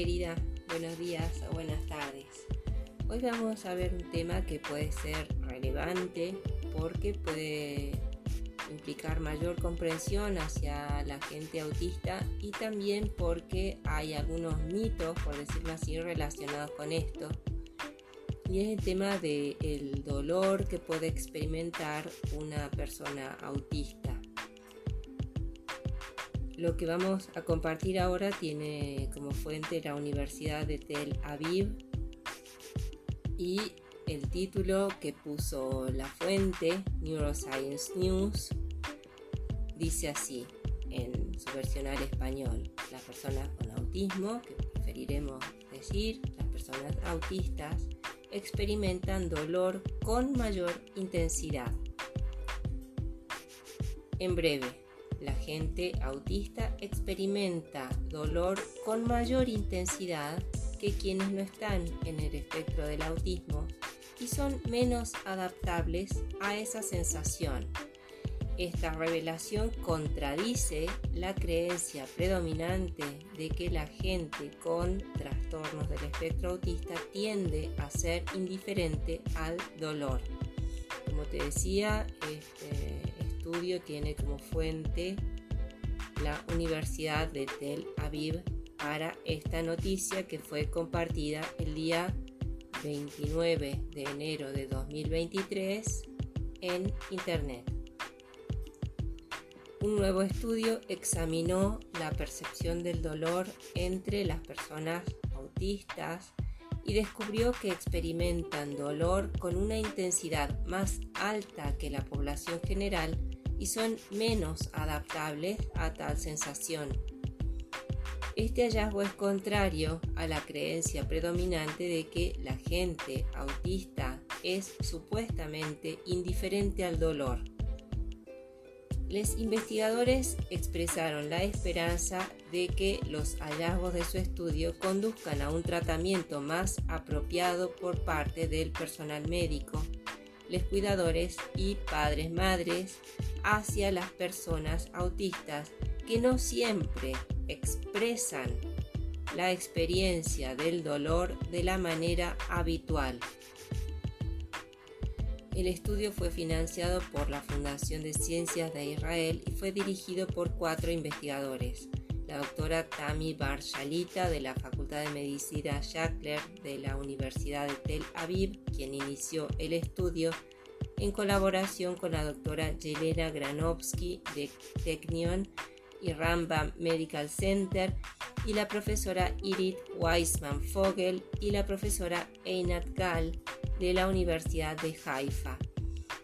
querida, buenos días o buenas tardes. Hoy vamos a ver un tema que puede ser relevante porque puede implicar mayor comprensión hacia la gente autista y también porque hay algunos mitos, por decirlo así, relacionados con esto. Y es el tema del dolor que puede experimentar una persona autista. Lo que vamos a compartir ahora tiene como fuente la Universidad de Tel Aviv y el título que puso la fuente, Neuroscience News, dice así en su versión al español. Las personas con autismo, que preferiremos decir, las personas autistas, experimentan dolor con mayor intensidad. En breve, la gente autista experimenta dolor con mayor intensidad que quienes no están en el espectro del autismo y son menos adaptables a esa sensación. Esta revelación contradice la creencia predominante de que la gente con trastornos del espectro autista tiende a ser indiferente al dolor. Como te decía, este, tiene como fuente la Universidad de Tel Aviv para esta noticia que fue compartida el día 29 de enero de 2023 en Internet. Un nuevo estudio examinó la percepción del dolor entre las personas autistas y descubrió que experimentan dolor con una intensidad más alta que la población general y son menos adaptables a tal sensación. Este hallazgo es contrario a la creencia predominante de que la gente autista es supuestamente indiferente al dolor. Los investigadores expresaron la esperanza de que los hallazgos de su estudio conduzcan a un tratamiento más apropiado por parte del personal médico los cuidadores y padres madres hacia las personas autistas que no siempre expresan la experiencia del dolor de la manera habitual. El estudio fue financiado por la Fundación de Ciencias de Israel y fue dirigido por cuatro investigadores la doctora Tami Bar Shalita de la Facultad de Medicina Shackler de la Universidad de Tel Aviv, quien inició el estudio en colaboración con la doctora Yelena Granovsky de Technion y Rambam Medical Center y la profesora Irit Weisman Fogel y la profesora Einat Gal de la Universidad de Haifa.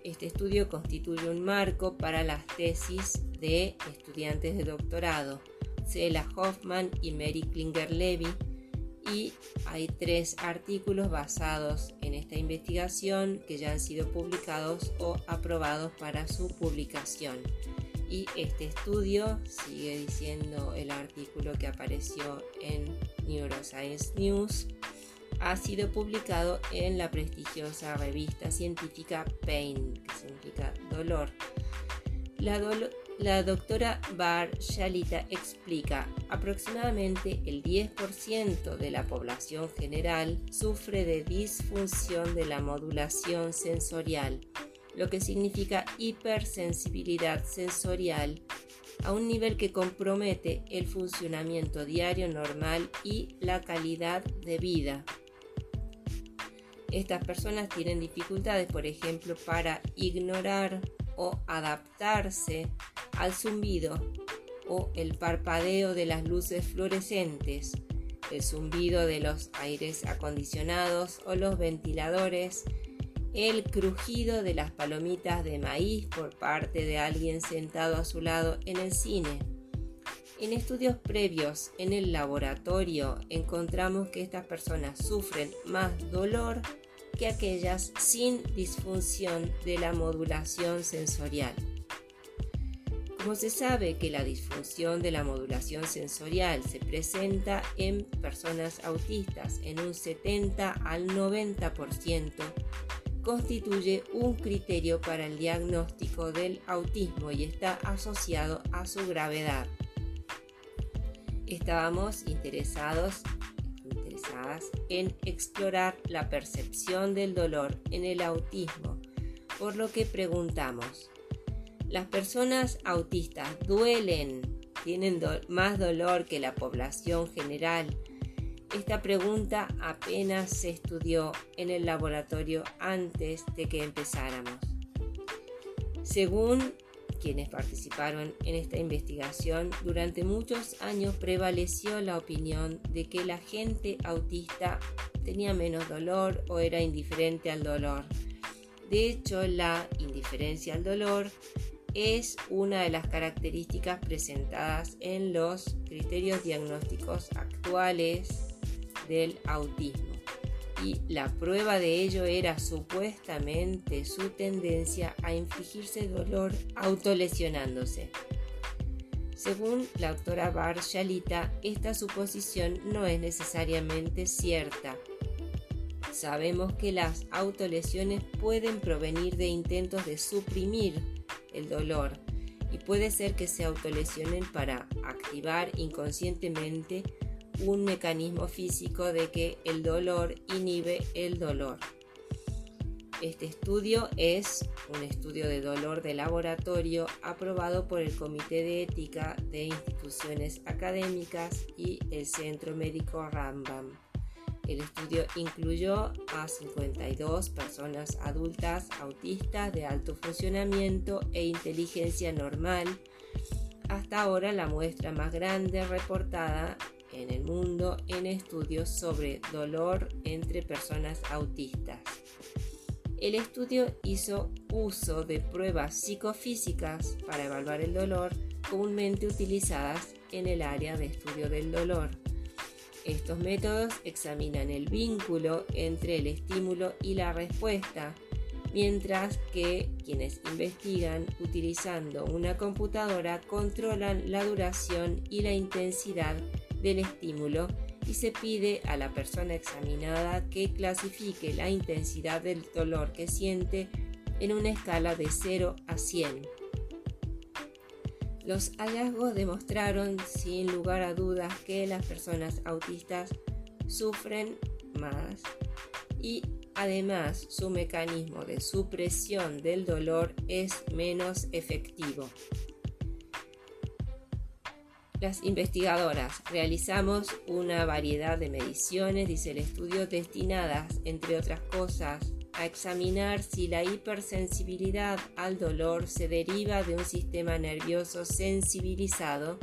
Este estudio constituye un marco para las tesis de estudiantes de doctorado Cela Hoffman y Mary Klinger Levy, y hay tres artículos basados en esta investigación que ya han sido publicados o aprobados para su publicación. Y este estudio, sigue diciendo el artículo que apareció en Neuroscience News, ha sido publicado en la prestigiosa revista científica Pain, que significa dolor. La, la doctora Bar Shalita explica, aproximadamente el 10% de la población general sufre de disfunción de la modulación sensorial, lo que significa hipersensibilidad sensorial a un nivel que compromete el funcionamiento diario normal y la calidad de vida. Estas personas tienen dificultades, por ejemplo, para ignorar o adaptarse al zumbido o el parpadeo de las luces fluorescentes, el zumbido de los aires acondicionados o los ventiladores, el crujido de las palomitas de maíz por parte de alguien sentado a su lado en el cine. En estudios previos en el laboratorio encontramos que estas personas sufren más dolor que aquellas sin disfunción de la modulación sensorial. Como se sabe que la disfunción de la modulación sensorial se presenta en personas autistas en un 70 al 90%, constituye un criterio para el diagnóstico del autismo y está asociado a su gravedad. Estábamos interesados interesadas en explorar la percepción del dolor en el autismo, por lo que preguntamos, ¿las personas autistas duelen, tienen más dolor que la población general? Esta pregunta apenas se estudió en el laboratorio antes de que empezáramos. Según quienes participaron en esta investigación, durante muchos años prevaleció la opinión de que la gente autista tenía menos dolor o era indiferente al dolor. De hecho, la indiferencia al dolor es una de las características presentadas en los criterios diagnósticos actuales del autismo. Y la prueba de ello era supuestamente su tendencia a infligirse dolor autolesionándose. Según la doctora Bar Shalita, esta suposición no es necesariamente cierta. Sabemos que las autolesiones pueden provenir de intentos de suprimir el dolor y puede ser que se autolesionen para activar inconscientemente un mecanismo físico de que el dolor inhibe el dolor. Este estudio es un estudio de dolor de laboratorio aprobado por el Comité de Ética de Instituciones Académicas y el Centro Médico Rambam. El estudio incluyó a 52 personas adultas autistas de alto funcionamiento e inteligencia normal, hasta ahora la muestra más grande reportada en el mundo en estudios sobre dolor entre personas autistas. El estudio hizo uso de pruebas psicofísicas para evaluar el dolor comúnmente utilizadas en el área de estudio del dolor. Estos métodos examinan el vínculo entre el estímulo y la respuesta, mientras que quienes investigan utilizando una computadora controlan la duración y la intensidad del estímulo y se pide a la persona examinada que clasifique la intensidad del dolor que siente en una escala de 0 a 100. Los hallazgos demostraron sin lugar a dudas que las personas autistas sufren más y además su mecanismo de supresión del dolor es menos efectivo. Las investigadoras realizamos una variedad de mediciones, dice el estudio, destinadas, entre otras cosas, a examinar si la hipersensibilidad al dolor se deriva de un sistema nervioso sensibilizado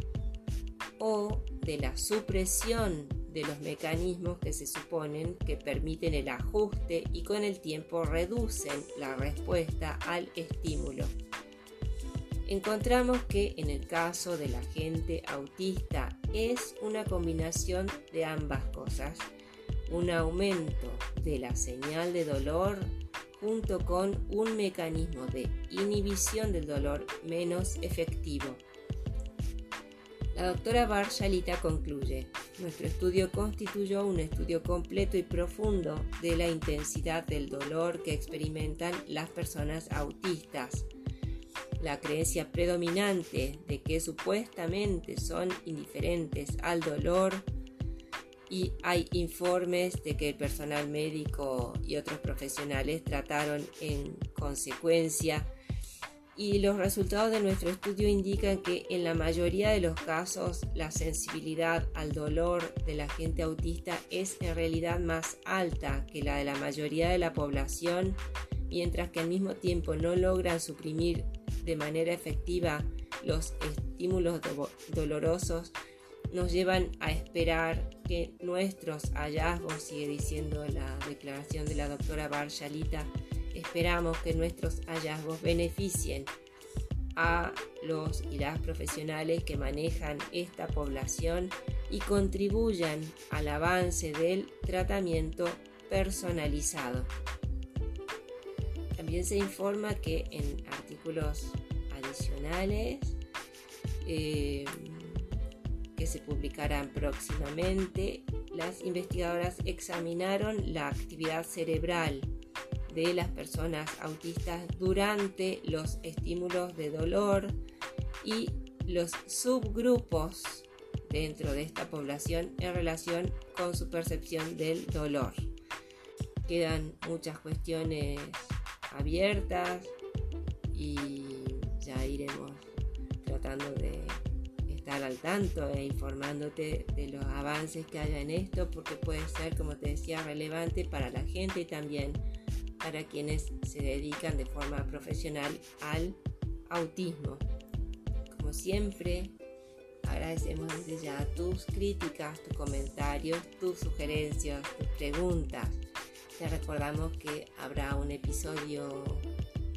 o de la supresión de los mecanismos que se suponen que permiten el ajuste y con el tiempo reducen la respuesta al estímulo. Encontramos que en el caso de la gente autista es una combinación de ambas cosas, un aumento de la señal de dolor junto con un mecanismo de inhibición del dolor menos efectivo. La doctora Barshalita concluye, nuestro estudio constituyó un estudio completo y profundo de la intensidad del dolor que experimentan las personas autistas la creencia predominante de que supuestamente son indiferentes al dolor y hay informes de que el personal médico y otros profesionales trataron en consecuencia. Y los resultados de nuestro estudio indican que en la mayoría de los casos la sensibilidad al dolor de la gente autista es en realidad más alta que la de la mayoría de la población, mientras que al mismo tiempo no logran suprimir de manera efectiva los estímulos dolorosos nos llevan a esperar que nuestros hallazgos, sigue diciendo la declaración de la doctora Barshalita, esperamos que nuestros hallazgos beneficien a los y las profesionales que manejan esta población y contribuyan al avance del tratamiento personalizado. También se informa que en artículos adicionales eh, que se publicarán próximamente, las investigadoras examinaron la actividad cerebral de las personas autistas durante los estímulos de dolor y los subgrupos dentro de esta población en relación con su percepción del dolor. Quedan muchas cuestiones abiertas y ya iremos tratando de estar al tanto e informándote de los avances que haya en esto porque puede ser, como te decía, relevante para la gente y también para quienes se dedican de forma profesional al autismo. Como siempre, agradecemos desde ya tus críticas, tus comentarios, tus sugerencias, tus preguntas. Te recordamos que habrá un episodio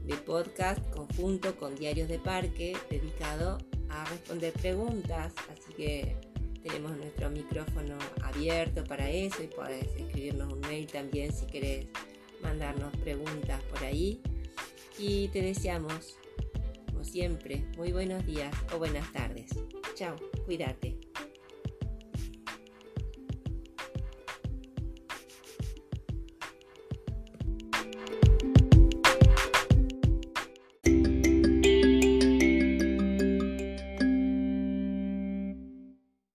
de podcast conjunto con Diarios de Parque dedicado a responder preguntas, así que tenemos nuestro micrófono abierto para eso y puedes escribirnos un mail también si querés mandarnos preguntas por ahí. Y te deseamos, como siempre, muy buenos días o buenas tardes. Chao, cuídate.